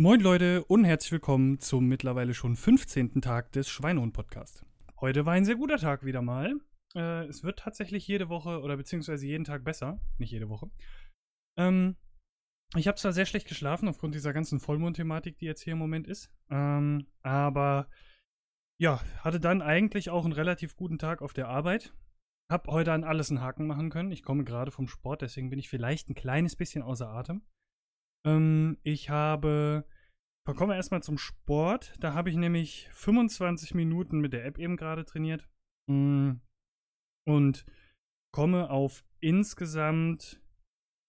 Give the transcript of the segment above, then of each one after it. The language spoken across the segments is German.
Moin Leute und herzlich willkommen zum mittlerweile schon 15. Tag des Schweinehund-Podcasts. Heute war ein sehr guter Tag wieder mal. Äh, es wird tatsächlich jede Woche oder beziehungsweise jeden Tag besser. Nicht jede Woche. Ähm, ich habe zwar sehr schlecht geschlafen aufgrund dieser ganzen Vollmond-Thematik, die jetzt hier im Moment ist. Ähm, aber ja, hatte dann eigentlich auch einen relativ guten Tag auf der Arbeit. Hab heute an alles einen Haken machen können. Ich komme gerade vom Sport, deswegen bin ich vielleicht ein kleines bisschen außer Atem. Ähm, ich habe. Kommen wir erstmal zum Sport. Da habe ich nämlich 25 Minuten mit der App eben gerade trainiert. Mm, und komme auf insgesamt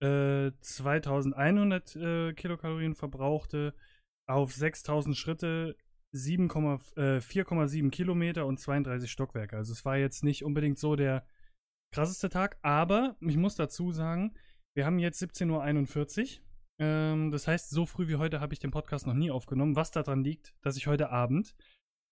äh, 2100 äh, Kilokalorien verbrauchte, auf 6000 Schritte 4,7 äh, Kilometer und 32 Stockwerke. Also es war jetzt nicht unbedingt so der krasseste Tag, aber ich muss dazu sagen, wir haben jetzt 17.41 Uhr ähm, das heißt, so früh wie heute habe ich den Podcast noch nie aufgenommen, was daran liegt, dass ich heute Abend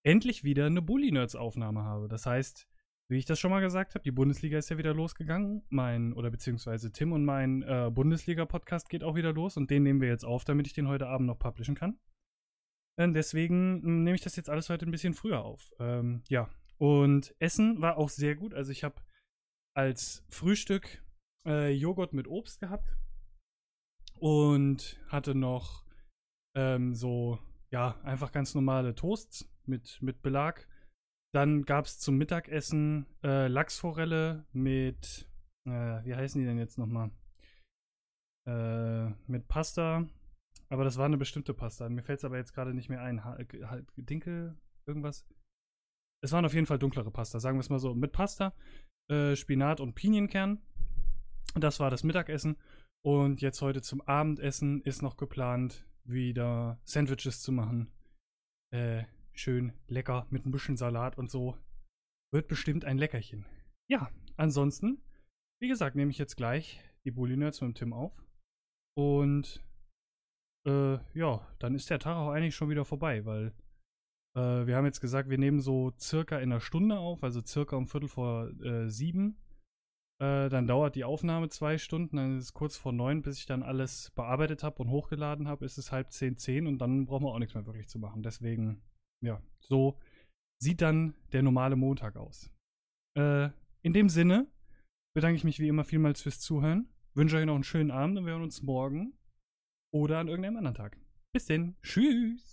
endlich wieder eine Bully Nerds Aufnahme habe. Das heißt, wie ich das schon mal gesagt habe, die Bundesliga ist ja wieder losgegangen. Mein, oder beziehungsweise Tim und mein äh, Bundesliga-Podcast geht auch wieder los und den nehmen wir jetzt auf, damit ich den heute Abend noch publishen kann. Und deswegen hm, nehme ich das jetzt alles heute ein bisschen früher auf. Ähm, ja. Und Essen war auch sehr gut. Also ich habe als Frühstück äh, Joghurt mit Obst gehabt und hatte noch ähm, so, ja, einfach ganz normale Toasts mit, mit Belag. Dann gab es zum Mittagessen äh, Lachsforelle mit, äh, wie heißen die denn jetzt nochmal? Äh, mit Pasta. Aber das war eine bestimmte Pasta. Mir fällt es aber jetzt gerade nicht mehr ein. Ha Dinkel, irgendwas? Es waren auf jeden Fall dunklere Pasta, sagen wir es mal so. Mit Pasta, äh, Spinat und Pinienkern. Das war das Mittagessen. Und jetzt heute zum Abendessen ist noch geplant, wieder Sandwiches zu machen. Äh, schön lecker mit ein bisschen Salat und so. Wird bestimmt ein Leckerchen. Ja, ansonsten, wie gesagt, nehme ich jetzt gleich die Bully Nerds mit dem Tim auf. Und äh, ja, dann ist der Tag auch eigentlich schon wieder vorbei, weil äh, wir haben jetzt gesagt, wir nehmen so circa in einer Stunde auf, also circa um Viertel vor äh, sieben. Äh, dann dauert die Aufnahme zwei Stunden, dann ist es kurz vor neun, bis ich dann alles bearbeitet habe und hochgeladen habe, ist es halb zehn, zehn und dann brauchen wir auch nichts mehr wirklich zu machen. Deswegen, ja, so sieht dann der normale Montag aus. Äh, in dem Sinne bedanke ich mich wie immer vielmals fürs Zuhören, wünsche euch noch einen schönen Abend und wir hören uns morgen oder an irgendeinem anderen Tag. Bis denn, tschüss!